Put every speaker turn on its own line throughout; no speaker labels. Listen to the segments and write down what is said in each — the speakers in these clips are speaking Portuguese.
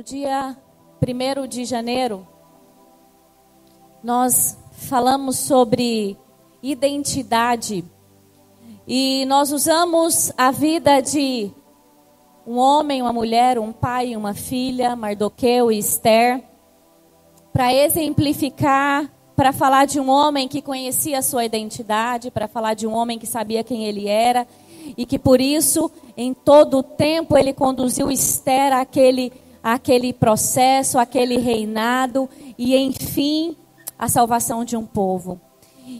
no dia 1 de janeiro, nós falamos sobre identidade. E nós usamos a vida de um homem, uma mulher, um pai, uma filha, Mardoqueu e Esther, para exemplificar, para falar de um homem que conhecia a sua identidade, para falar de um homem que sabia quem ele era e que por isso, em todo o tempo, ele conduziu Esther àquele, àquele processo, àquele reinado e, enfim, a salvação de um povo.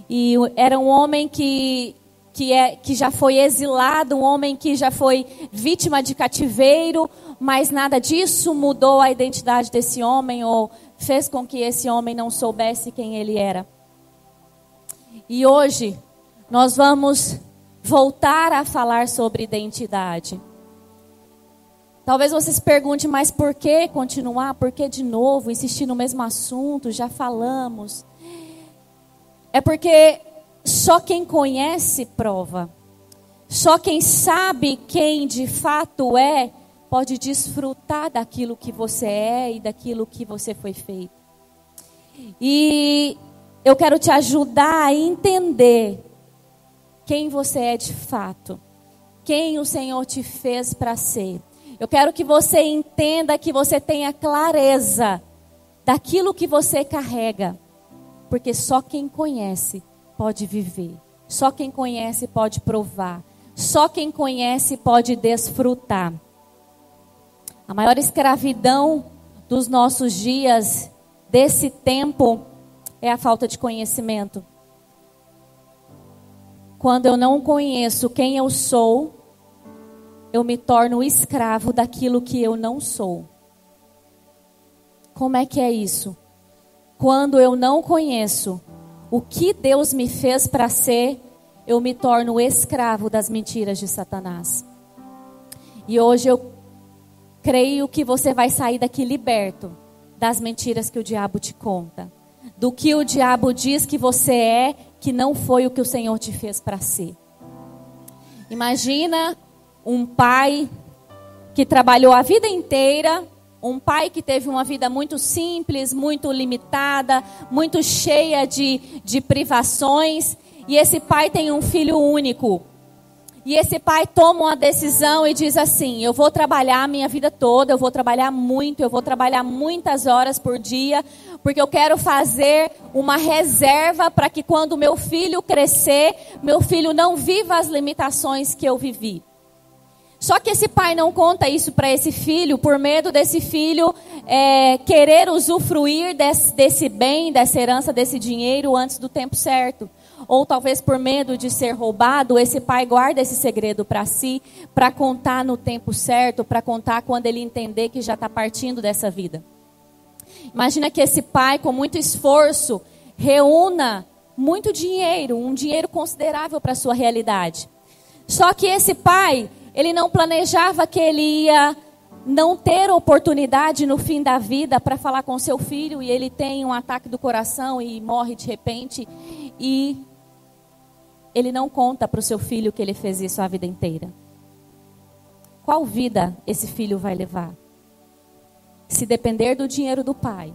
E era um homem que, que, é, que já foi exilado, um homem que já foi vítima de cativeiro, mas nada disso mudou a identidade desse homem ou fez com que esse homem não soubesse quem ele era. E hoje nós vamos voltar a falar sobre identidade. Talvez você se pergunte, mas por que continuar? Por que de novo insistir no mesmo assunto? Já falamos. É porque só quem conhece prova. Só quem sabe quem de fato é pode desfrutar daquilo que você é e daquilo que você foi feito. E eu quero te ajudar a entender quem você é de fato, quem o Senhor te fez para ser. Eu quero que você entenda que você tenha clareza daquilo que você carrega, porque só quem conhece pode viver, só quem conhece pode provar, só quem conhece pode desfrutar. A maior escravidão dos nossos dias, desse tempo, é a falta de conhecimento. Quando eu não conheço quem eu sou, eu me torno escravo daquilo que eu não sou. Como é que é isso? Quando eu não conheço o que Deus me fez para ser, eu me torno escravo das mentiras de Satanás. E hoje eu creio que você vai sair daqui liberto das mentiras que o diabo te conta, do que o diabo diz que você é que não foi o que o Senhor te fez para ser. Imagina um pai que trabalhou a vida inteira, um pai que teve uma vida muito simples, muito limitada, muito cheia de, de privações, e esse pai tem um filho único. E esse pai toma uma decisão e diz assim: Eu vou trabalhar a minha vida toda, eu vou trabalhar muito, eu vou trabalhar muitas horas por dia, porque eu quero fazer uma reserva para que quando meu filho crescer, meu filho não viva as limitações que eu vivi. Só que esse pai não conta isso para esse filho, por medo desse filho é, querer usufruir desse, desse bem, dessa herança, desse dinheiro antes do tempo certo ou talvez por medo de ser roubado, esse pai guarda esse segredo para si, para contar no tempo certo, para contar quando ele entender que já está partindo dessa vida. Imagina que esse pai, com muito esforço, reúna muito dinheiro, um dinheiro considerável para sua realidade. Só que esse pai, ele não planejava que ele ia não ter oportunidade no fim da vida para falar com seu filho e ele tem um ataque do coração e morre de repente e ele não conta para o seu filho que ele fez isso a vida inteira. Qual vida esse filho vai levar? Se depender do dinheiro do pai,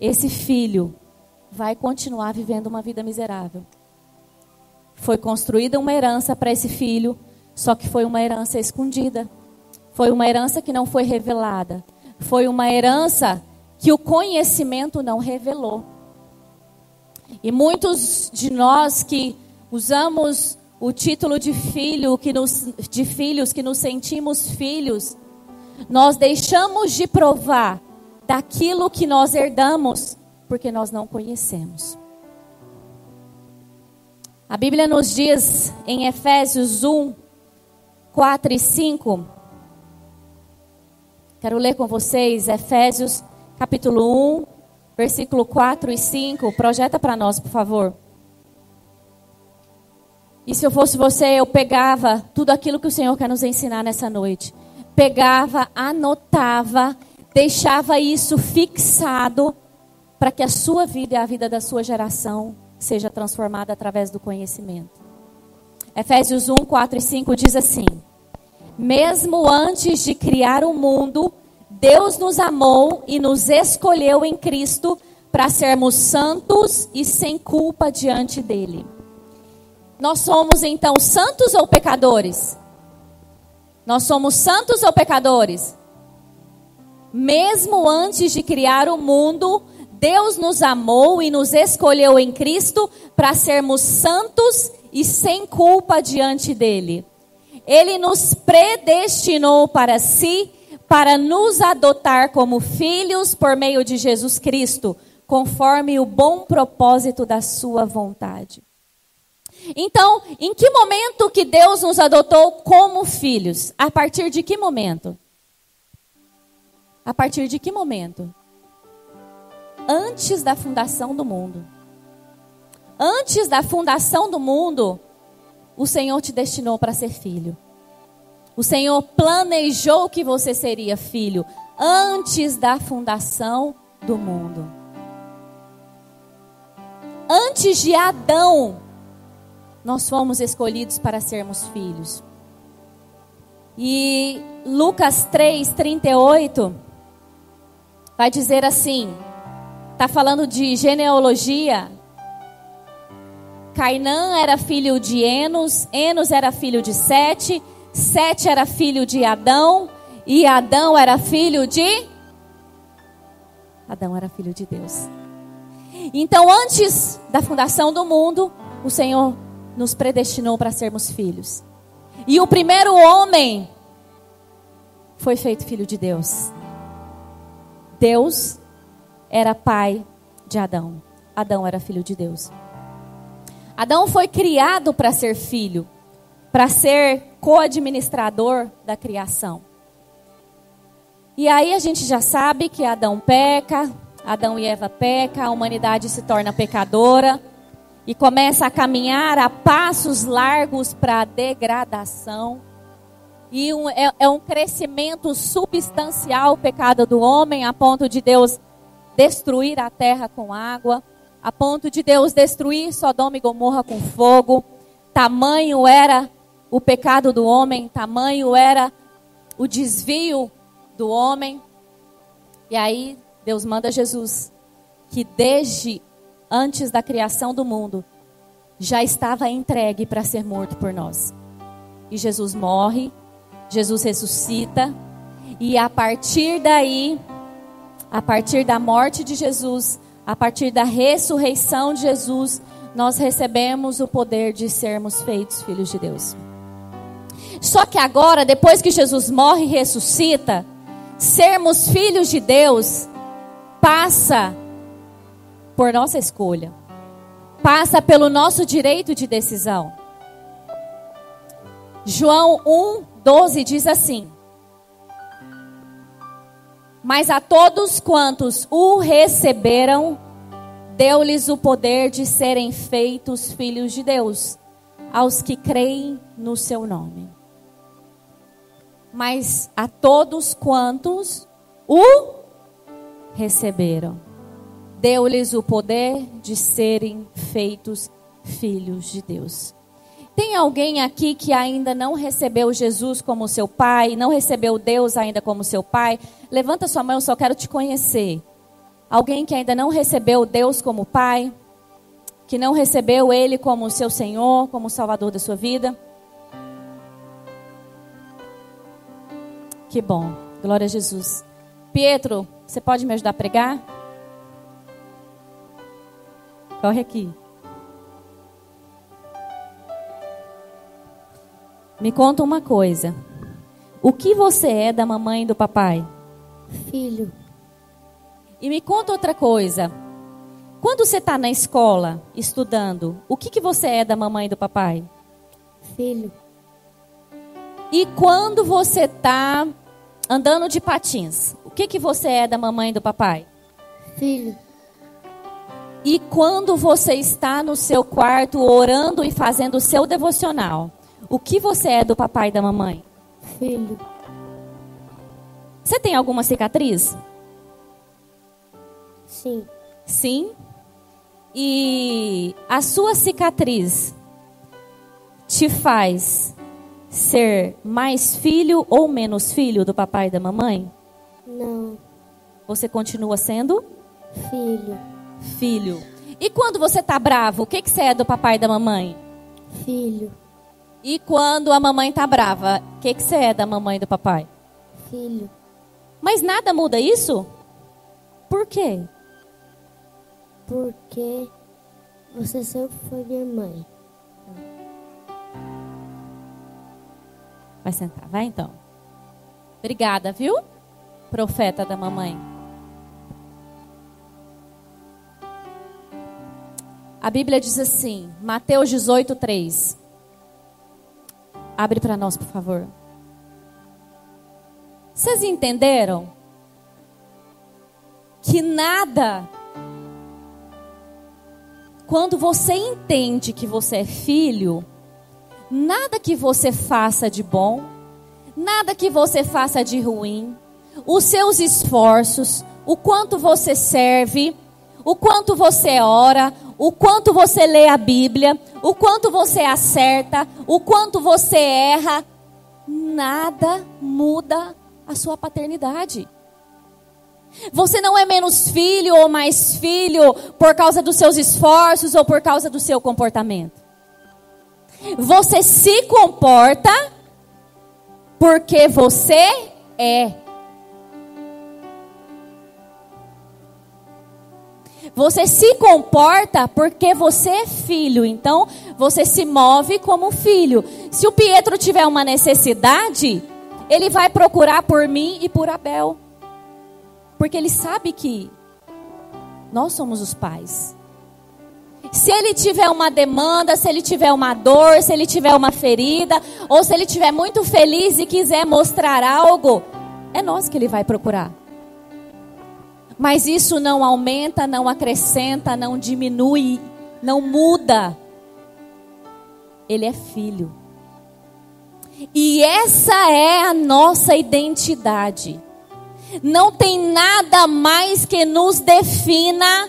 esse filho vai continuar vivendo uma vida miserável. Foi construída uma herança para esse filho, só que foi uma herança escondida. Foi uma herança que não foi revelada. Foi uma herança que o conhecimento não revelou. E muitos de nós que usamos o título de filho que nos, de filhos que nos sentimos filhos, nós deixamos de provar daquilo que nós herdamos porque nós não conhecemos. A Bíblia nos diz em Efésios 1, 4 e 5. Quero ler com vocês Efésios capítulo 1, versículo 4 e 5. Projeta para nós, por favor. E se eu fosse você, eu pegava tudo aquilo que o Senhor quer nos ensinar nessa noite. Pegava, anotava, deixava isso fixado para que a sua vida e a vida da sua geração seja transformada através do conhecimento. Efésios 1, 4 e 5 diz assim: Mesmo antes de criar o mundo, Deus nos amou e nos escolheu em Cristo para sermos santos e sem culpa diante dele. Nós somos então santos ou pecadores? Nós somos santos ou pecadores? Mesmo antes de criar o mundo, Deus nos amou e nos escolheu em Cristo para sermos santos e sem culpa diante dele. Ele nos predestinou para si, para nos adotar como filhos por meio de Jesus Cristo, conforme o bom propósito da sua vontade. Então, em que momento que Deus nos adotou como filhos? A partir de que momento? A partir de que momento? Antes da fundação do mundo. Antes da fundação do mundo, o Senhor te destinou para ser filho. O Senhor planejou que você seria filho antes da fundação do mundo. Antes de Adão, nós fomos escolhidos para sermos filhos. E Lucas 3, 38 vai dizer assim: está falando de genealogia. Cainã era filho de Enos, Enos era filho de Sete, Sete era filho de Adão, e Adão era filho de. Adão era filho de Deus. Então, antes da fundação do mundo, o Senhor nos predestinou para sermos filhos. E o primeiro homem foi feito filho de Deus. Deus era pai de Adão. Adão era filho de Deus. Adão foi criado para ser filho, para ser co-administrador da criação. E aí a gente já sabe que Adão peca, Adão e Eva peca, a humanidade se torna pecadora e começa a caminhar a passos largos para a degradação. E um, é, é um crescimento substancial o pecado do homem, a ponto de Deus destruir a terra com água, a ponto de Deus destruir Sodoma e Gomorra com fogo. Tamanho era o pecado do homem, tamanho era o desvio do homem. E aí Deus manda Jesus, que desde antes da criação do mundo, já estava entregue para ser morto por nós. E Jesus morre, Jesus ressuscita, e a partir daí, a partir da morte de Jesus, a partir da ressurreição de Jesus, nós recebemos o poder de sermos feitos filhos de Deus. Só que agora, depois que Jesus morre e ressuscita, sermos filhos de Deus passa por nossa escolha. Passa pelo nosso direito de decisão. João 1, 12 diz assim: Mas a todos quantos o receberam, deu-lhes o poder de serem feitos filhos de Deus, aos que creem no seu nome. Mas a todos quantos o receberam deu-lhes o poder de serem feitos filhos de Deus. Tem alguém aqui que ainda não recebeu Jesus como seu pai, não recebeu Deus ainda como seu pai? Levanta sua mão, eu só quero te conhecer. Alguém que ainda não recebeu Deus como pai, que não recebeu Ele como seu Senhor, como Salvador da sua vida? Que bom, glória a Jesus. Pietro, você pode me ajudar a pregar? Corre aqui. Me conta uma coisa. O que você é da mamãe e do papai?
Filho.
E me conta outra coisa. Quando você está na escola, estudando, o que, que você é da mamãe e do papai?
Filho.
E quando você está andando de patins, o que, que você é da mamãe e do papai?
Filho.
E quando você está no seu quarto orando e fazendo o seu devocional, o que você é do papai e da mamãe?
Filho.
Você tem alguma cicatriz?
Sim.
Sim. E a sua cicatriz te faz ser mais filho ou menos filho do papai e da mamãe?
Não.
Você continua sendo
Filho.
filho. E quando você tá bravo, o que, que você é do papai e da mamãe?
Filho.
E quando a mamãe tá brava, o que, que você é da mamãe e do papai?
Filho.
Mas nada muda isso? Por quê?
Porque você sempre foi minha mãe.
Vai sentar, vai então. Obrigada, viu? Profeta da mamãe. A Bíblia diz assim, Mateus 18, 3. Abre para nós, por favor. Vocês entenderam? Que nada. Quando você entende que você é filho, nada que você faça de bom, nada que você faça de ruim, os seus esforços, o quanto você serve, o quanto você ora, o quanto você lê a Bíblia, o quanto você acerta, o quanto você erra, nada muda a sua paternidade. Você não é menos filho ou mais filho por causa dos seus esforços ou por causa do seu comportamento. Você se comporta porque você é. Você se comporta porque você é filho, então você se move como filho. Se o Pietro tiver uma necessidade, ele vai procurar por mim e por Abel. Porque ele sabe que nós somos os pais. Se ele tiver uma demanda, se ele tiver uma dor, se ele tiver uma ferida, ou se ele tiver muito feliz e quiser mostrar algo, é nós que ele vai procurar. Mas isso não aumenta, não acrescenta, não diminui, não muda. Ele é filho. E essa é a nossa identidade. Não tem nada mais que nos defina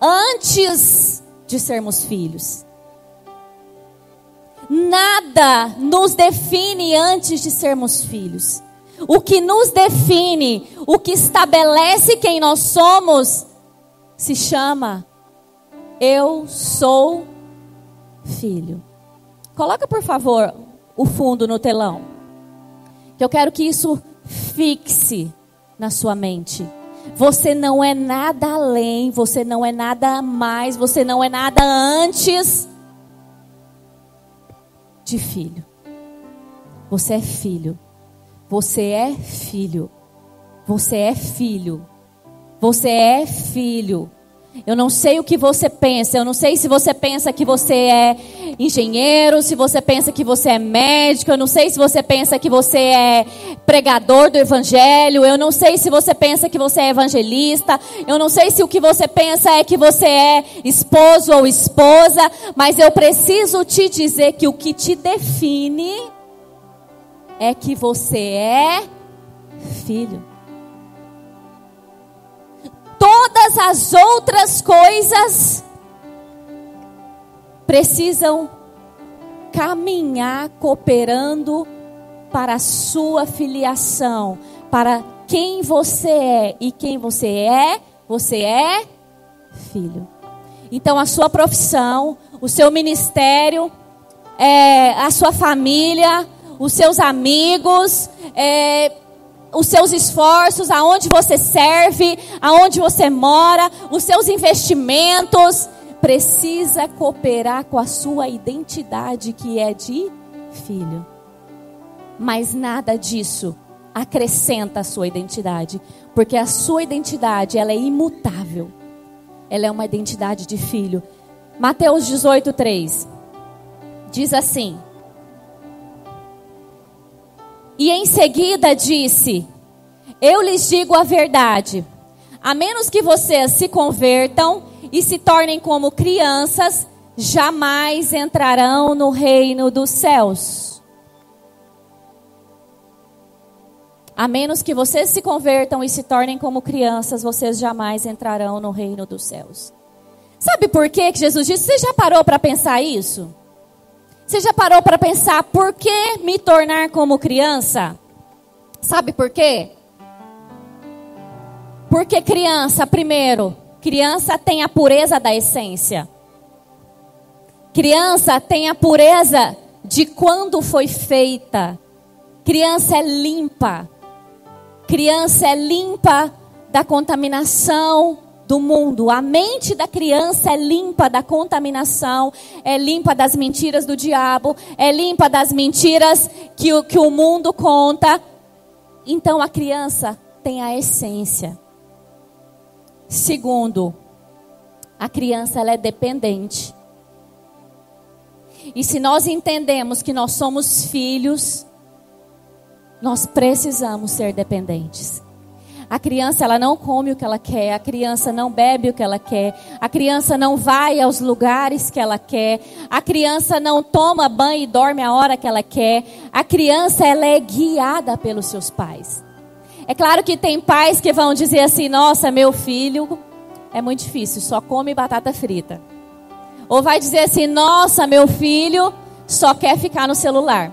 antes de sermos filhos. Nada nos define antes de sermos filhos. O que nos define, o que estabelece quem nós somos, se chama Eu sou filho. Coloca, por favor, o fundo no telão. Que eu quero que isso fixe na sua mente. Você não é nada além, você não é nada mais, você não é nada antes de filho. Você é filho. Você é filho. Você é filho. Você é filho. Eu não sei o que você pensa. Eu não sei se você pensa que você é engenheiro, se você pensa que você é médico. Eu não sei se você pensa que você é pregador do evangelho. Eu não sei se você pensa que você é evangelista. Eu não sei se o que você pensa é que você é esposo ou esposa. Mas eu preciso te dizer que o que te define é que você é filho todas as outras coisas precisam caminhar cooperando para a sua filiação, para quem você é e quem você é, você é filho. Então a sua profissão, o seu ministério, é, a sua família, os seus amigos, é, os seus esforços, aonde você serve, aonde você mora, os seus investimentos, precisa cooperar com a sua identidade que é de filho. Mas nada disso acrescenta a sua identidade, porque a sua identidade, ela é imutável. Ela é uma identidade de filho. Mateus 18:3 diz assim: e em seguida disse: Eu lhes digo a verdade. A menos que vocês se convertam e se tornem como crianças, jamais entrarão no reino dos céus. A menos que vocês se convertam e se tornem como crianças, vocês jamais entrarão no reino dos céus. Sabe por que Jesus disse? Você já parou para pensar isso? Você já parou para pensar por que me tornar como criança? Sabe por quê? Porque criança, primeiro, criança tem a pureza da essência. Criança tem a pureza de quando foi feita. Criança é limpa. Criança é limpa da contaminação do mundo. A mente da criança é limpa da contaminação, é limpa das mentiras do diabo, é limpa das mentiras que o, que o mundo conta. Então a criança tem a essência. Segundo, a criança ela é dependente. E se nós entendemos que nós somos filhos, nós precisamos ser dependentes. A criança ela não come o que ela quer, a criança não bebe o que ela quer, a criança não vai aos lugares que ela quer, a criança não toma banho e dorme a hora que ela quer. A criança ela é guiada pelos seus pais. É claro que tem pais que vão dizer assim: "Nossa, meu filho é muito difícil, só come batata frita". Ou vai dizer assim: "Nossa, meu filho só quer ficar no celular".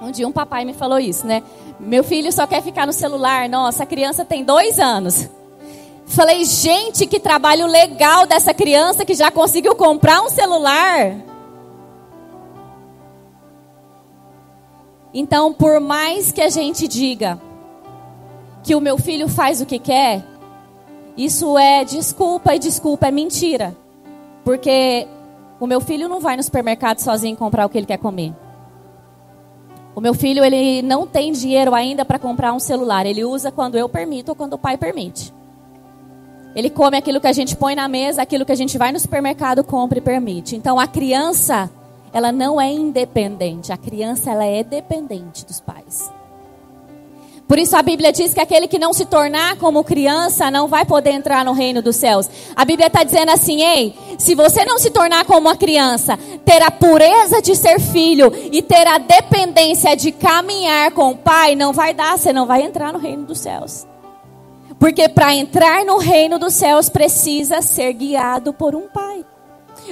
Um dia um papai me falou isso, né? Meu filho só quer ficar no celular. Nossa, a criança tem dois anos. Falei, gente, que trabalho legal dessa criança que já conseguiu comprar um celular. Então, por mais que a gente diga que o meu filho faz o que quer, isso é desculpa e desculpa é mentira. Porque o meu filho não vai no supermercado sozinho comprar o que ele quer comer. O meu filho, ele não tem dinheiro ainda para comprar um celular. Ele usa quando eu permito ou quando o pai permite. Ele come aquilo que a gente põe na mesa, aquilo que a gente vai no supermercado, compra e permite. Então a criança, ela não é independente. A criança, ela é dependente dos pais. Por isso a Bíblia diz que aquele que não se tornar como criança não vai poder entrar no reino dos céus. A Bíblia está dizendo assim: ei, se você não se tornar como uma criança, ter a pureza de ser filho e ter a dependência de caminhar com o pai, não vai dar, você não vai entrar no reino dos céus. Porque para entrar no reino dos céus precisa ser guiado por um pai.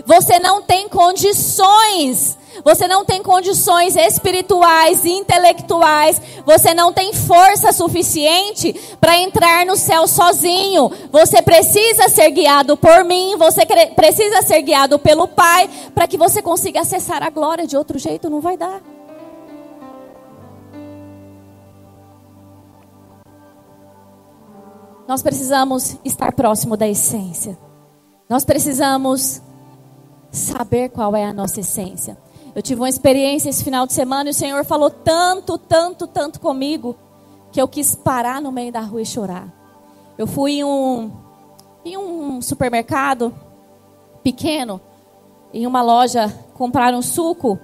Você não tem condições você não tem condições espirituais intelectuais, você não tem força suficiente para entrar no céu sozinho. Você precisa ser guiado por mim, você precisa ser guiado pelo Pai, para que você consiga acessar a glória. De outro jeito, não vai dar. Nós precisamos estar próximo da essência. Nós precisamos saber qual é a nossa essência. Eu tive uma experiência esse final de semana e o Senhor falou tanto, tanto, tanto comigo que eu quis parar no meio da rua e chorar. Eu fui em um, em um supermercado pequeno, em uma loja, comprar um suco.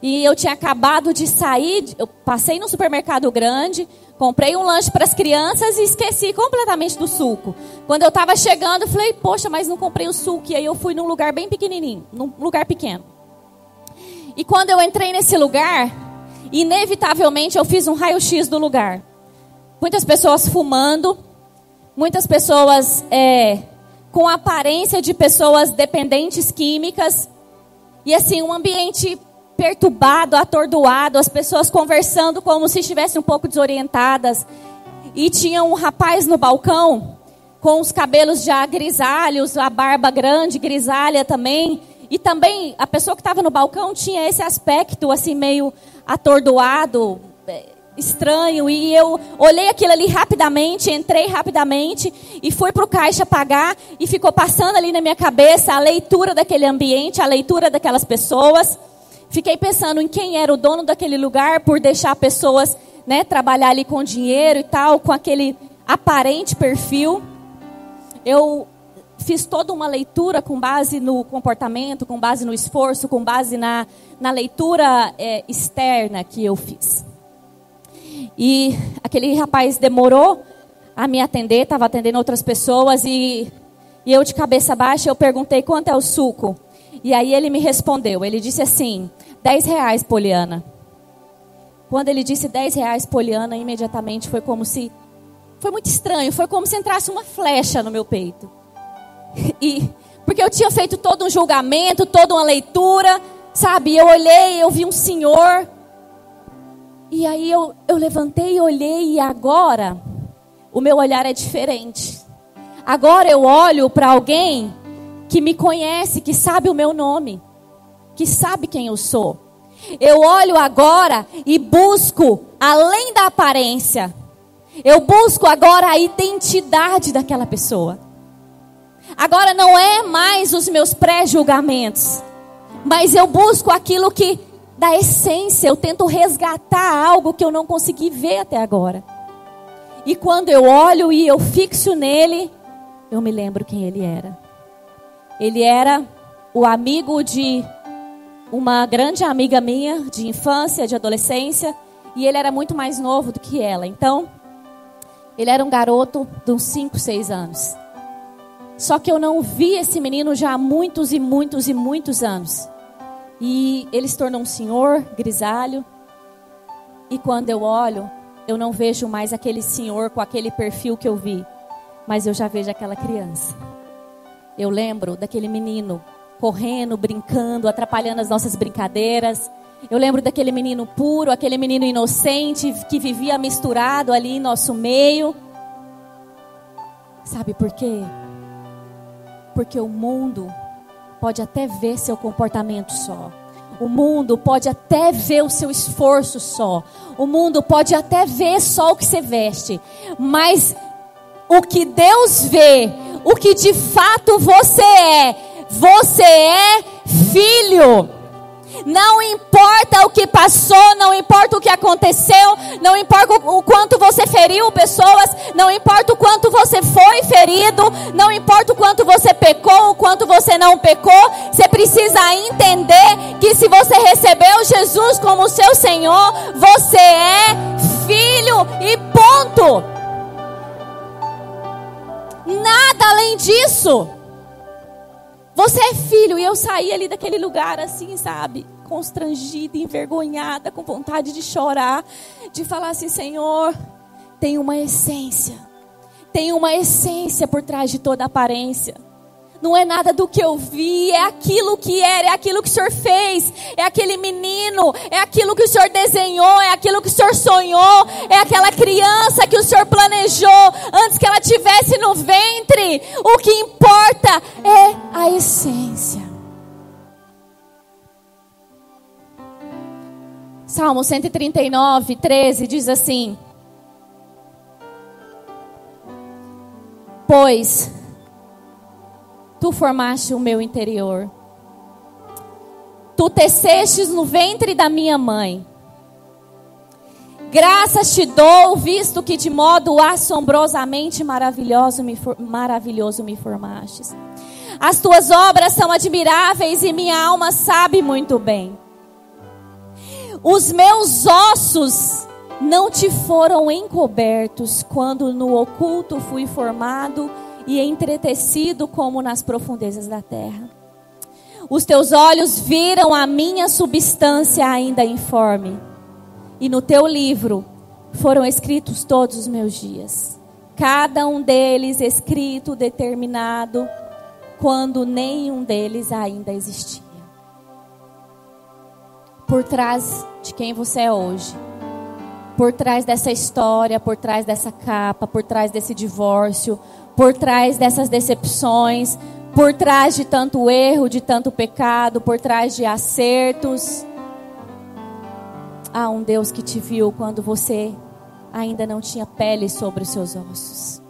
E eu tinha acabado de sair, eu passei no supermercado grande, comprei um lanche para as crianças e esqueci completamente do suco. Quando eu estava chegando, eu falei, poxa, mas não comprei o suco. E aí eu fui num lugar bem pequenininho, num lugar pequeno. E quando eu entrei nesse lugar, inevitavelmente eu fiz um raio-x do lugar. Muitas pessoas fumando, muitas pessoas é, com aparência de pessoas dependentes químicas. E assim, um ambiente perturbado, atordoado, as pessoas conversando como se estivessem um pouco desorientadas. E tinha um rapaz no balcão com os cabelos já grisalhos, a barba grande, grisalha também, e também a pessoa que estava no balcão tinha esse aspecto assim meio atordoado, é, estranho. E eu olhei aquilo ali rapidamente, entrei rapidamente e fui para o caixa pagar e ficou passando ali na minha cabeça a leitura daquele ambiente, a leitura daquelas pessoas. Fiquei pensando em quem era o dono daquele lugar por deixar pessoas né, trabalhar ali com dinheiro e tal, com aquele aparente perfil. Eu fiz toda uma leitura com base no comportamento, com base no esforço, com base na, na leitura é, externa que eu fiz. E aquele rapaz demorou a me atender, estava atendendo outras pessoas e, e eu de cabeça baixa eu perguntei quanto é o suco. E aí ele me respondeu, ele disse assim, 10 reais, Poliana. Quando ele disse 10 reais, Poliana, imediatamente foi como se, foi muito estranho, foi como se entrasse uma flecha no meu peito. E porque eu tinha feito todo um julgamento, toda uma leitura, sabe? Eu olhei, eu vi um senhor. E aí eu, eu levantei olhei, e agora o meu olhar é diferente. Agora eu olho para alguém que me conhece, que sabe o meu nome, que sabe quem eu sou. Eu olho agora e busco além da aparência. Eu busco agora a identidade daquela pessoa. Agora não é mais os meus pré-julgamentos, mas eu busco aquilo que da essência, eu tento resgatar algo que eu não consegui ver até agora. E quando eu olho e eu fixo nele, eu me lembro quem ele era. Ele era o amigo de uma grande amiga minha de infância, de adolescência, e ele era muito mais novo do que ela. Então, ele era um garoto de uns 5, 6 anos. Só que eu não vi esse menino já há muitos e muitos e muitos anos. E ele se tornou um senhor grisalho. E quando eu olho, eu não vejo mais aquele senhor com aquele perfil que eu vi, mas eu já vejo aquela criança. Eu lembro daquele menino correndo, brincando, atrapalhando as nossas brincadeiras. Eu lembro daquele menino puro, aquele menino inocente que vivia misturado ali em nosso meio. Sabe por quê? Porque o mundo pode até ver seu comportamento só. O mundo pode até ver o seu esforço só. O mundo pode até ver só o que você veste. Mas o que Deus vê, o que de fato você é, você é filho. Não importa o que passou, não importa o que aconteceu, não importa o quanto você feriu pessoas, não importa o quanto você foi ferido, não importa o quanto você pecou, o quanto você não pecou, você precisa entender que se você recebeu Jesus como seu Senhor, você é filho e ponto. Nada além disso. Você é filho. E eu saí ali daquele lugar assim, sabe? Constrangida, envergonhada, com vontade de chorar, de falar assim: Senhor, tem uma essência. Tem uma essência por trás de toda aparência. Não é nada do que eu vi, é aquilo que era, é aquilo que o Senhor fez, é aquele menino, é aquilo que o Senhor desenhou, é aquilo que o Senhor sonhou, é aquela criança que o Senhor planejou antes que ela tivesse no ventre. O que importa é a essência. Salmo 139, 13 diz assim: Pois Tu formaste o meu interior. Tu tecestes no ventre da minha mãe. Graças te dou, visto que de modo assombrosamente maravilhoso me, maravilhoso me formastes. As tuas obras são admiráveis e minha alma sabe muito bem. Os meus ossos não te foram encobertos quando no oculto fui formado e entretecido como nas profundezas da terra. Os teus olhos viram a minha substância ainda informe, e no teu livro foram escritos todos os meus dias, cada um deles escrito, determinado, quando nenhum deles ainda existia. Por trás de quem você é hoje, por trás dessa história, por trás dessa capa, por trás desse divórcio, por trás dessas decepções, por trás de tanto erro, de tanto pecado, por trás de acertos. Há um Deus que te viu quando você ainda não tinha pele sobre os seus ossos.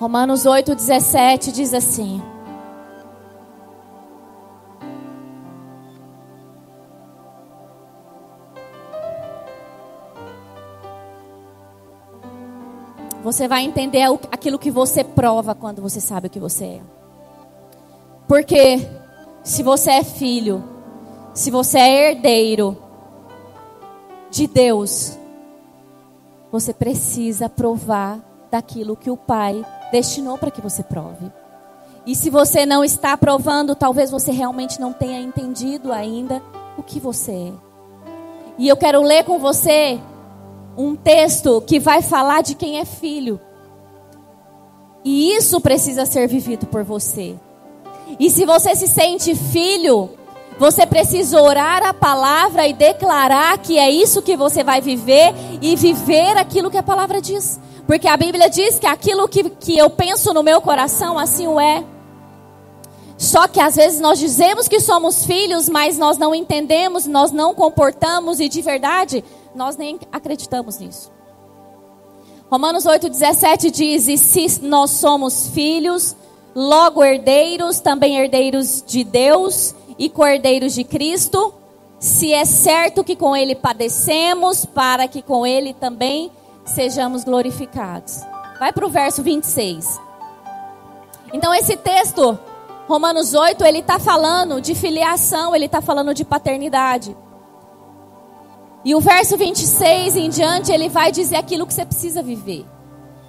Romanos 8,17 diz assim. Você vai entender aquilo que você prova quando você sabe o que você é. Porque se você é filho, se você é herdeiro de Deus, você precisa provar daquilo que o Pai destinou para que você prove. E se você não está provando, talvez você realmente não tenha entendido ainda o que você é. E eu quero ler com você um texto que vai falar de quem é filho. E isso precisa ser vivido por você. E se você se sente filho, você precisa orar a palavra e declarar que é isso que você vai viver e viver aquilo que a palavra diz. Porque a Bíblia diz que aquilo que, que eu penso no meu coração, assim o é. Só que às vezes nós dizemos que somos filhos, mas nós não entendemos, nós não comportamos e de verdade nós nem acreditamos nisso. Romanos 8,17 diz: E se nós somos filhos, logo herdeiros, também herdeiros de Deus e co-herdeiros de Cristo, se é certo que com Ele padecemos, para que com Ele também sejamos glorificados. Vai para o verso 26. Então, esse texto Romanos 8, ele está falando de filiação, ele está falando de paternidade. E o verso 26 em diante, ele vai dizer aquilo que você precisa viver.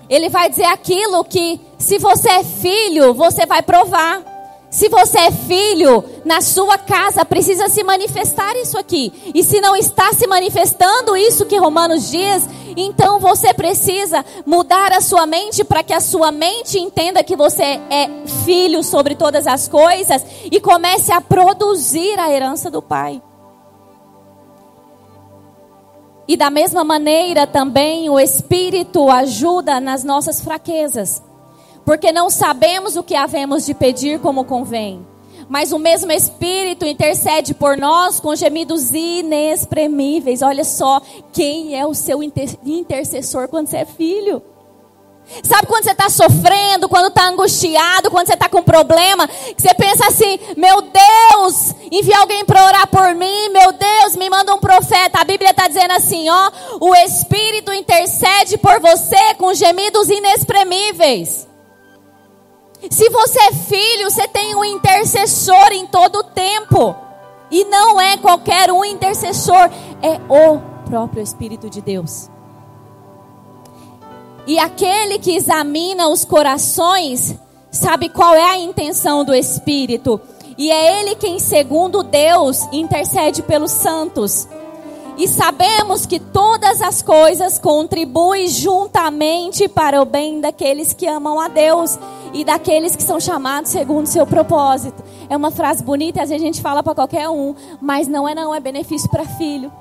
Ele vai dizer aquilo que, se você é filho, você vai provar. Se você é filho, na sua casa precisa se manifestar isso aqui. E se não está se manifestando isso que Romanos diz, então você precisa mudar a sua mente para que a sua mente entenda que você é filho sobre todas as coisas e comece a produzir a herança do Pai. E da mesma maneira também o Espírito ajuda nas nossas fraquezas porque não sabemos o que havemos de pedir como convém. Mas o mesmo Espírito intercede por nós com gemidos inexprimíveis. Olha só, quem é o seu intercessor quando você é filho? Sabe quando você está sofrendo, quando está angustiado, quando você está com problema, que você pensa assim: meu Deus, envia alguém para orar por mim, meu Deus, me manda um profeta. A Bíblia está dizendo assim: ó, o Espírito intercede por você com gemidos inexprimíveis. Se você é filho, você tem um intercessor em todo o tempo. E não é qualquer um intercessor, é o próprio Espírito de Deus. E aquele que examina os corações sabe qual é a intenção do Espírito. E é ele quem, segundo Deus, intercede pelos santos. E sabemos que todas as coisas contribuem juntamente para o bem daqueles que amam a Deus e daqueles que são chamados segundo seu propósito. É uma frase bonita, às vezes a gente fala para qualquer um, mas não é não, é benefício para filho.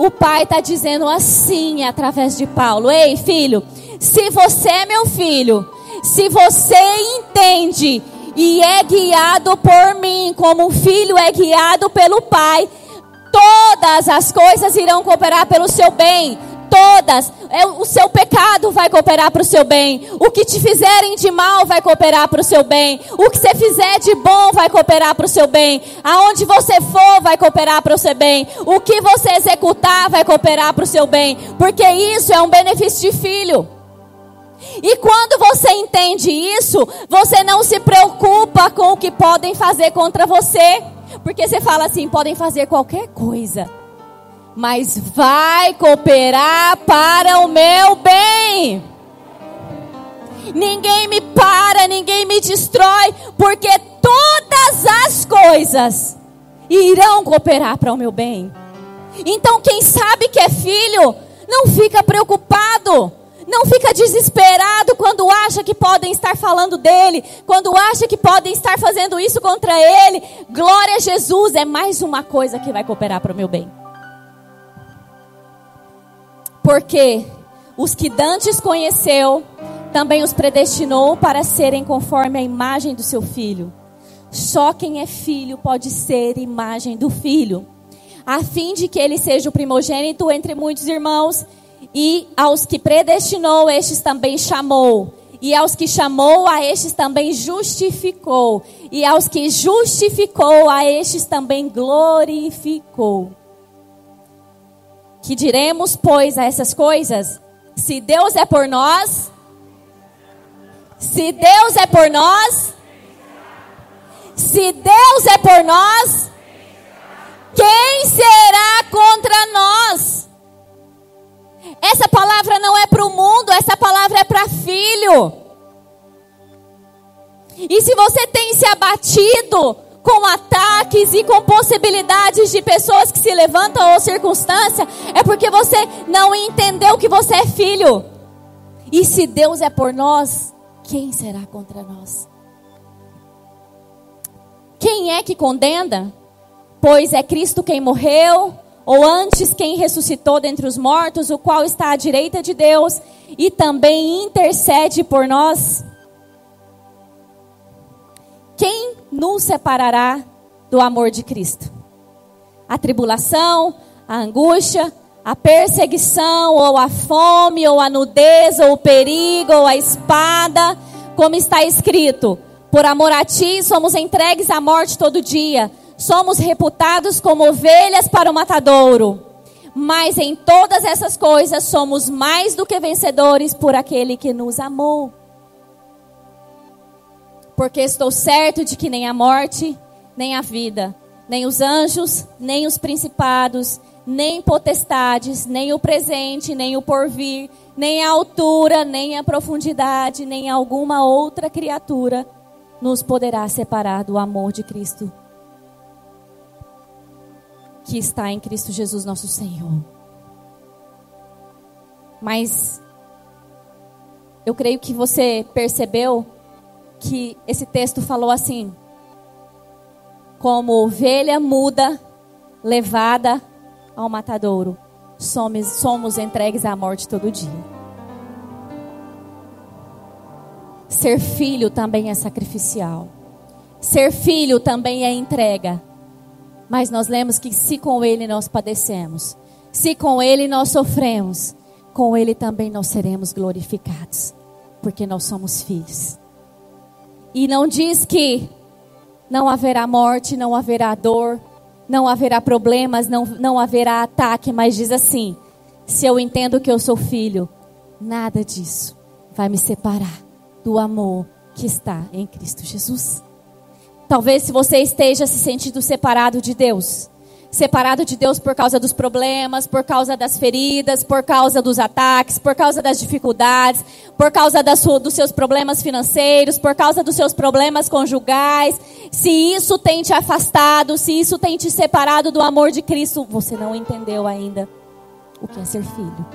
O pai está dizendo assim através de Paulo: Ei, filho, se você é meu filho, se você entende e é guiado por mim, como um filho é guiado pelo pai, todas as coisas irão cooperar pelo seu bem. Todas. É, o seu pecado vai cooperar para o seu bem. O que te fizerem de mal vai cooperar para o seu bem. O que você fizer de bom vai cooperar para o seu bem. Aonde você for vai cooperar para o seu bem. O que você executar vai cooperar para o seu bem. Porque isso é um benefício de filho. E quando você entende isso, você não se preocupa com o que podem fazer contra você. Porque você fala assim: podem fazer qualquer coisa, mas vai cooperar para o meu bem. Ninguém me para, ninguém me destrói, porque todas as coisas irão cooperar para o meu bem. Então, quem sabe que é filho, não fica preocupado. Não fica desesperado quando acha que podem estar falando dele, quando acha que podem estar fazendo isso contra ele. Glória a Jesus, é mais uma coisa que vai cooperar para o meu bem. Porque os que dantes conheceu, também os predestinou para serem conforme a imagem do seu filho. Só quem é filho pode ser imagem do filho, a fim de que ele seja o primogênito entre muitos irmãos. E aos que predestinou, estes também chamou. E aos que chamou, a estes também justificou. E aos que justificou, a estes também glorificou. Que diremos, pois, a essas coisas? Se Deus é por nós, se Deus é por nós, se Deus é por nós, quem será contra nós? Essa palavra não é para o mundo, essa palavra é para filho. E se você tem se abatido com ataques e com possibilidades de pessoas que se levantam ou circunstância, é porque você não entendeu que você é filho. E se Deus é por nós, quem será contra nós? Quem é que condena? Pois é Cristo quem morreu, ou antes quem ressuscitou dentre os mortos, o qual está à direita de Deus e também intercede por nós. Nos separará do amor de Cristo? A tribulação, a angústia, a perseguição, ou a fome, ou a nudez, ou o perigo, ou a espada, como está escrito: por amor a ti somos entregues à morte todo dia, somos reputados como ovelhas para o matadouro. Mas em todas essas coisas somos mais do que vencedores por aquele que nos amou porque estou certo de que nem a morte, nem a vida, nem os anjos, nem os principados, nem potestades, nem o presente, nem o porvir, nem a altura, nem a profundidade, nem alguma outra criatura nos poderá separar do amor de Cristo que está em Cristo Jesus nosso Senhor. Mas eu creio que você percebeu que esse texto falou assim: como ovelha muda levada ao matadouro, somos, somos entregues à morte todo dia. Ser filho também é sacrificial. Ser filho também é entrega. Mas nós lemos que se com ele nós padecemos, se com ele nós sofremos, com ele também nós seremos glorificados, porque nós somos filhos. E não diz que não haverá morte, não haverá dor, não haverá problemas, não, não haverá ataque, mas diz assim: se eu entendo que eu sou filho, nada disso vai me separar do amor que está em Cristo Jesus. Talvez se você esteja se sentindo separado de Deus, separado de Deus por causa dos problemas, por causa das feridas, por causa dos ataques, por causa das dificuldades, por causa sua, dos seus problemas financeiros, por causa dos seus problemas conjugais. Se isso tem te afastado, se isso tem te separado do amor de Cristo, você não entendeu ainda o que é ser filho.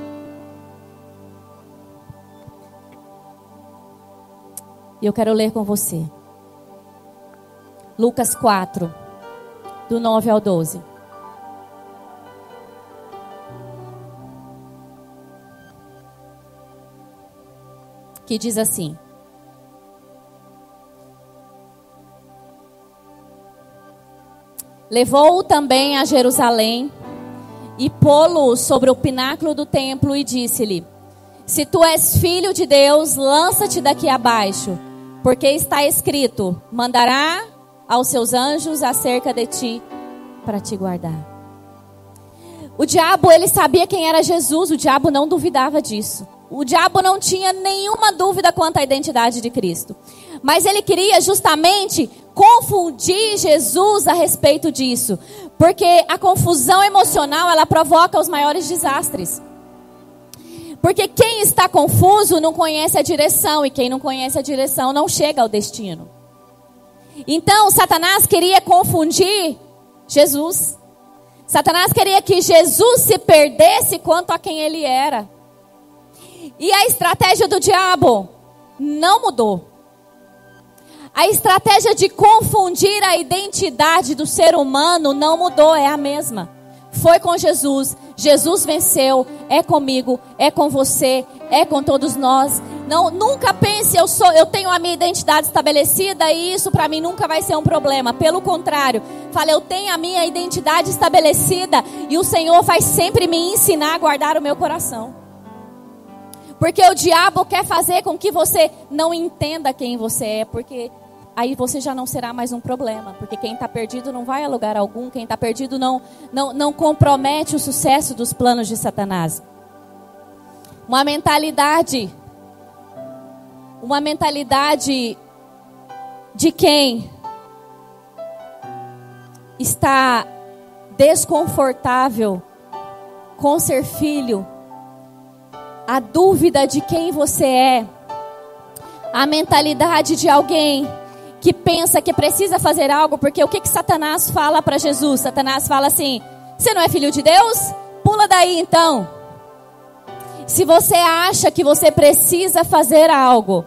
E eu quero ler com você. Lucas 4, do 9 ao 12. Que diz assim: Levou-o também a Jerusalém e pô-lo sobre o pináculo do templo e disse-lhe: Se tu és filho de Deus, lança-te daqui abaixo, porque está escrito: Mandará aos seus anjos acerca de ti para te guardar. O diabo, ele sabia quem era Jesus, o diabo não duvidava disso. O diabo não tinha nenhuma dúvida quanto à identidade de Cristo. Mas ele queria justamente confundir Jesus a respeito disso. Porque a confusão emocional, ela provoca os maiores desastres. Porque quem está confuso não conhece a direção. E quem não conhece a direção não chega ao destino. Então, Satanás queria confundir Jesus. Satanás queria que Jesus se perdesse quanto a quem ele era. E a estratégia do diabo não mudou. A estratégia de confundir a identidade do ser humano não mudou, é a mesma. Foi com Jesus, Jesus venceu, é comigo, é com você, é com todos nós. Não, nunca pense eu sou, eu tenho a minha identidade estabelecida e isso para mim nunca vai ser um problema. Pelo contrário, fala eu tenho a minha identidade estabelecida e o Senhor vai sempre me ensinar a guardar o meu coração. Porque o diabo quer fazer com que você não entenda quem você é, porque aí você já não será mais um problema. Porque quem está perdido não vai a lugar algum, quem está perdido não, não, não compromete o sucesso dos planos de Satanás. Uma mentalidade, uma mentalidade de quem está desconfortável com ser filho a dúvida de quem você é, a mentalidade de alguém que pensa que precisa fazer algo, porque o que, que Satanás fala para Jesus? Satanás fala assim: você não é filho de Deus? Pula daí então. Se você acha que você precisa fazer algo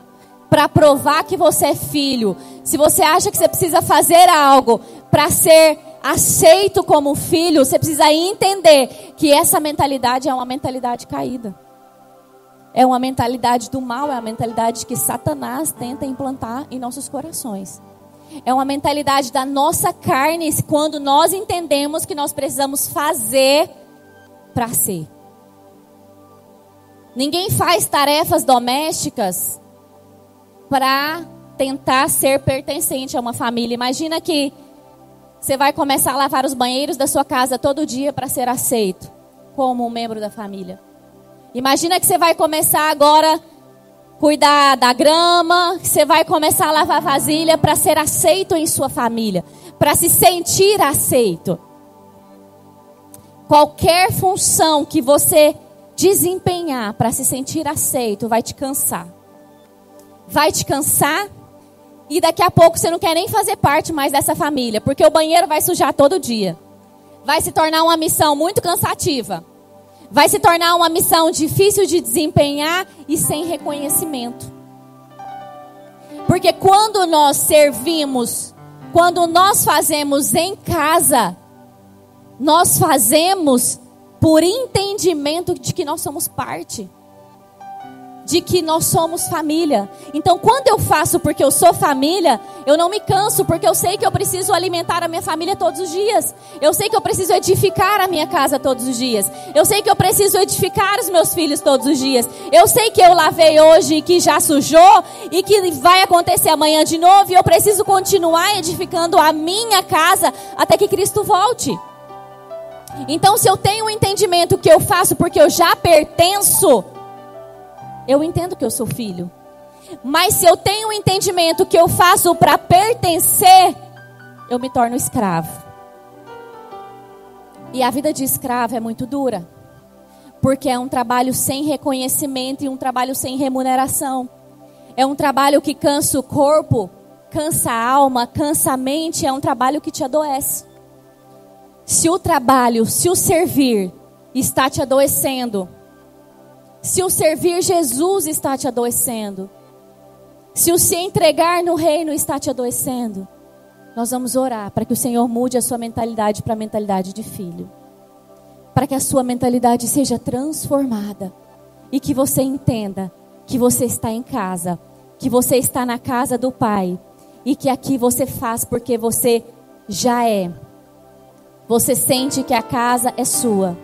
para provar que você é filho, se você acha que você precisa fazer algo para ser aceito como filho, você precisa entender que essa mentalidade é uma mentalidade caída é uma mentalidade do mal, é a mentalidade que Satanás tenta implantar em nossos corações. É uma mentalidade da nossa carne quando nós entendemos que nós precisamos fazer para ser. Ninguém faz tarefas domésticas para tentar ser pertencente a uma família. Imagina que você vai começar a lavar os banheiros da sua casa todo dia para ser aceito como um membro da família. Imagina que você vai começar agora a cuidar da grama, que você vai começar a lavar vasilha para ser aceito em sua família, para se sentir aceito. Qualquer função que você desempenhar para se sentir aceito vai te cansar. Vai te cansar e daqui a pouco você não quer nem fazer parte mais dessa família, porque o banheiro vai sujar todo dia. Vai se tornar uma missão muito cansativa. Vai se tornar uma missão difícil de desempenhar e sem reconhecimento. Porque quando nós servimos, quando nós fazemos em casa, nós fazemos por entendimento de que nós somos parte de que nós somos família. Então, quando eu faço porque eu sou família, eu não me canso, porque eu sei que eu preciso alimentar a minha família todos os dias. Eu sei que eu preciso edificar a minha casa todos os dias. Eu sei que eu preciso edificar os meus filhos todos os dias. Eu sei que eu lavei hoje e que já sujou e que vai acontecer amanhã de novo e eu preciso continuar edificando a minha casa até que Cristo volte. Então, se eu tenho um entendimento que eu faço porque eu já pertenço, eu entendo que eu sou filho. Mas se eu tenho um entendimento que eu faço para pertencer, eu me torno escravo. E a vida de escravo é muito dura. Porque é um trabalho sem reconhecimento e um trabalho sem remuneração. É um trabalho que cansa o corpo, cansa a alma, cansa a mente, é um trabalho que te adoece. Se o trabalho, se o servir está te adoecendo, se o servir Jesus está te adoecendo, se o se entregar no reino está te adoecendo, nós vamos orar para que o Senhor mude a sua mentalidade para a mentalidade de filho. Para que a sua mentalidade seja transformada. E que você entenda que você está em casa, que você está na casa do Pai. E que aqui você faz porque você já é. Você sente que a casa é sua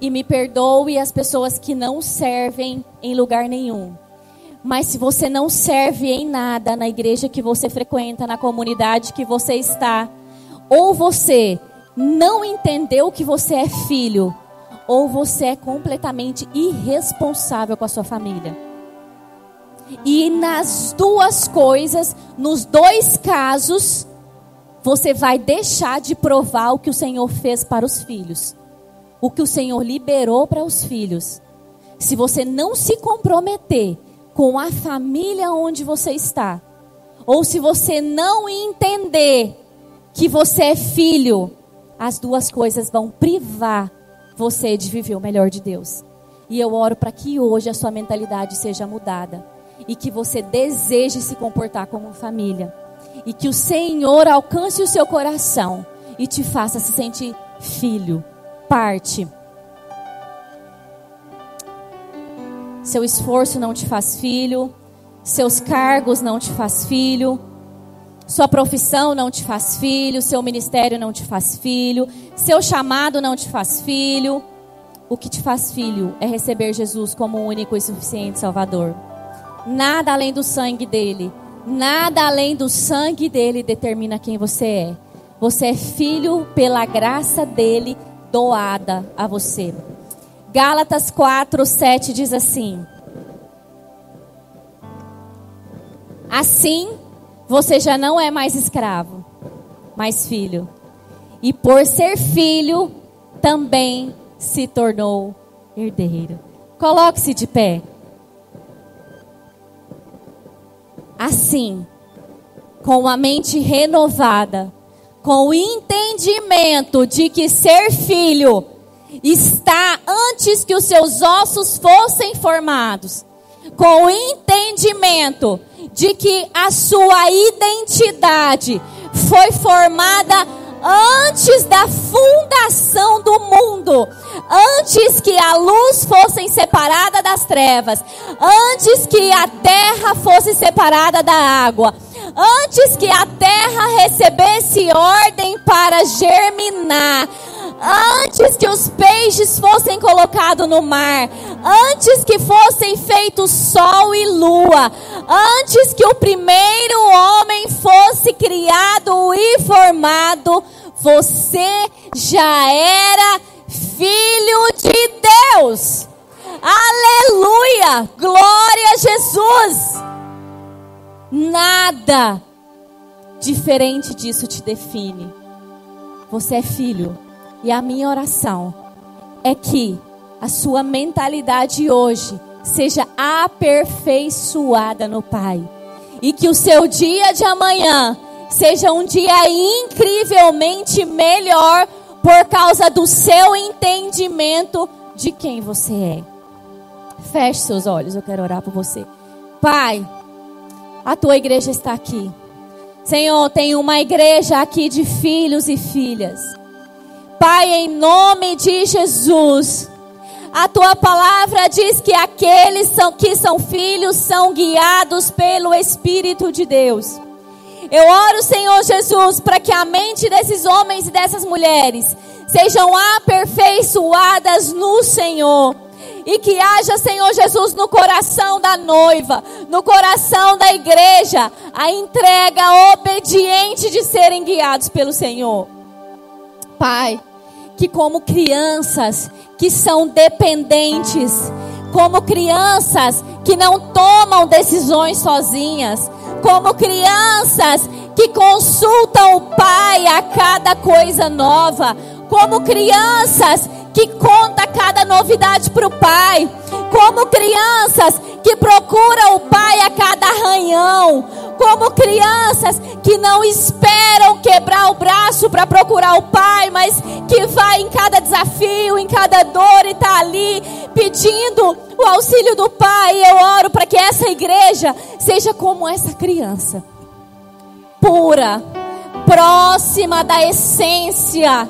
e me perdoe as pessoas que não servem em lugar nenhum. Mas se você não serve em nada na igreja que você frequenta, na comunidade que você está, ou você não entendeu que você é filho, ou você é completamente irresponsável com a sua família. E nas duas coisas, nos dois casos, você vai deixar de provar o que o Senhor fez para os filhos o que o Senhor liberou para os filhos, se você não se comprometer com a família onde você está, ou se você não entender que você é filho, as duas coisas vão privar você de viver o melhor de Deus. E eu oro para que hoje a sua mentalidade seja mudada e que você deseje se comportar como família. E que o Senhor alcance o seu coração e te faça se sentir filho parte. Seu esforço não te faz filho, seus cargos não te faz filho, sua profissão não te faz filho, seu ministério não te faz filho, seu chamado não te faz filho. O que te faz filho é receber Jesus como o único e suficiente Salvador. Nada além do sangue dele, nada além do sangue dele determina quem você é. Você é filho pela graça dele doada a você. Gálatas 4, 7 diz assim: Assim, você já não é mais escravo, mas filho. E por ser filho, também se tornou herdeiro. Coloque-se de pé. Assim, com a mente renovada, com o entendimento de que ser filho está antes que os seus ossos fossem formados, com o entendimento de que a sua identidade foi formada antes da fundação do mundo, antes que a luz fosse separada das trevas, antes que a terra fosse separada da água, antes que a terra recebesse ordem para germinar, antes que os peixes fossem colocados no mar, antes que fossem feitos sol e lua, antes que o primeiro homem fosse criado e formado, você já era filho de Deus. Aleluia! Glória a Jesus! Nada diferente disso te define. Você é filho. E a minha oração é que a sua mentalidade hoje seja aperfeiçoada no Pai. E que o seu dia de amanhã seja um dia incrivelmente melhor por causa do seu entendimento de quem você é. Feche seus olhos, eu quero orar por você. Pai, a tua igreja está aqui. Senhor, tem uma igreja aqui de filhos e filhas. Pai, em nome de Jesus, a tua palavra diz que aqueles são, que são filhos são guiados pelo Espírito de Deus. Eu oro, Senhor Jesus, para que a mente desses homens e dessas mulheres sejam aperfeiçoadas no Senhor. E que haja, Senhor Jesus, no coração da noiva, no coração da igreja, a entrega obediente de serem guiados pelo Senhor. Pai, que como crianças que são dependentes, como crianças que não tomam decisões sozinhas, como crianças que consultam o Pai a cada coisa nova, como crianças que conta cada novidade para o Pai, como crianças que procuram o Pai a cada arranhão, como crianças que não esperam quebrar o braço para procurar o Pai, mas que vai em cada desafio, em cada dor e está ali pedindo o auxílio do Pai. Eu oro para que essa igreja seja como essa criança, pura, próxima da essência,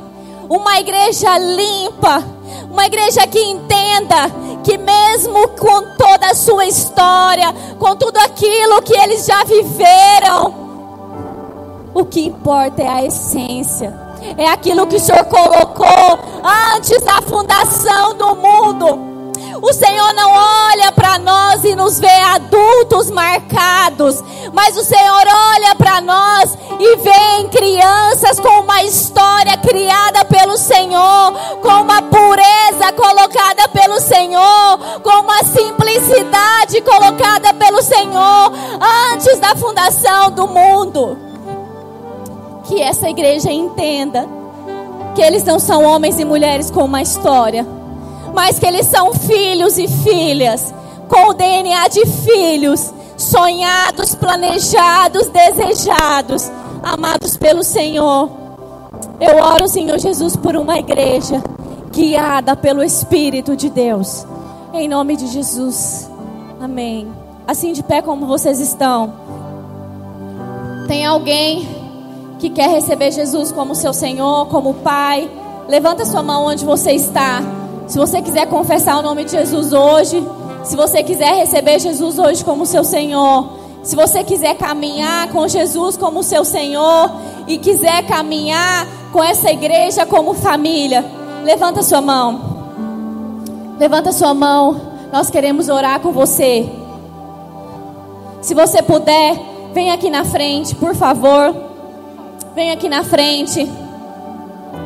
uma igreja limpa, uma igreja que entenda que mesmo com toda a sua história, com tudo aquilo que eles já viveram, o que importa é a essência. É aquilo que o Senhor colocou antes da fundação do mundo. O Senhor não olha para nós e nos vê adultos marcados, mas o Senhor olha para nós e vê crianças com uma história criada pelo Senhor, com uma pureza colocada pelo Senhor, com uma simplicidade colocada pelo Senhor antes da fundação do mundo. Que essa igreja entenda que eles não são homens e mulheres com uma história mas que eles são filhos e filhas, com o DNA de filhos, sonhados, planejados, desejados, amados pelo Senhor. Eu oro, Senhor Jesus, por uma igreja guiada pelo Espírito de Deus, em nome de Jesus. Amém. Assim de pé como vocês estão. Tem alguém que quer receber Jesus como seu Senhor, como Pai? Levanta sua mão onde você está. Se você quiser confessar o nome de Jesus hoje, se você quiser receber Jesus hoje como seu Senhor, se você quiser caminhar com Jesus como seu Senhor e quiser caminhar com essa igreja como família, levanta sua mão. Levanta sua mão. Nós queremos orar com você. Se você puder, vem aqui na frente, por favor. Vem aqui na frente.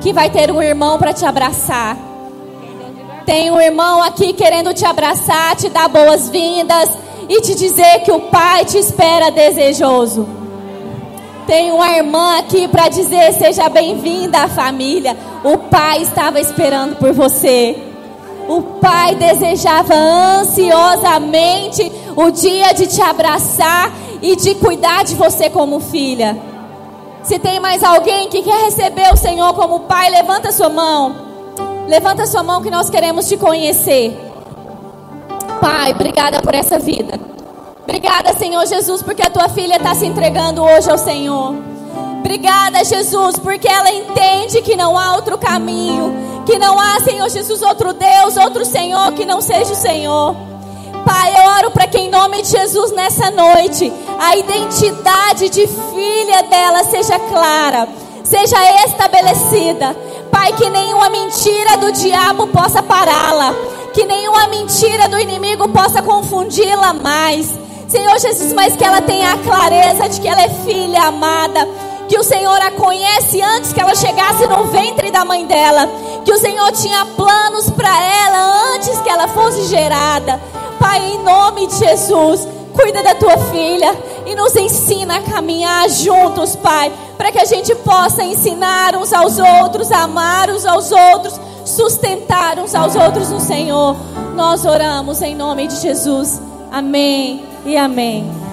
Que vai ter um irmão para te abraçar. Tem um irmão aqui querendo te abraçar, te dar boas-vindas e te dizer que o Pai te espera desejoso. Tem uma irmã aqui para dizer: seja bem-vinda à família. O Pai estava esperando por você. O Pai desejava ansiosamente o dia de te abraçar e de cuidar de você como filha. Se tem mais alguém que quer receber o Senhor como Pai, levanta sua mão. Levanta sua mão que nós queremos te conhecer. Pai, obrigada por essa vida. Obrigada, Senhor Jesus, porque a tua filha está se entregando hoje ao Senhor. Obrigada, Jesus, porque ela entende que não há outro caminho, que não há, Senhor Jesus, outro Deus, outro Senhor que não seja o Senhor. Pai, eu oro para que em nome de Jesus nessa noite a identidade de filha dela seja clara, seja estabelecida. Pai, que nenhuma mentira do diabo possa pará-la, que nenhuma mentira do inimigo possa confundi-la mais. Senhor Jesus, mas que ela tenha a clareza de que ela é filha amada, que o Senhor a conhece antes que ela chegasse no ventre da mãe dela, que o Senhor tinha planos para ela antes que ela fosse gerada. Pai, em nome de Jesus, cuida da tua filha e nos ensina a caminhar juntos, Pai, para que a gente possa ensinar uns aos outros, amar uns aos outros, sustentar uns aos outros no Senhor. Nós oramos em nome de Jesus. Amém e amém.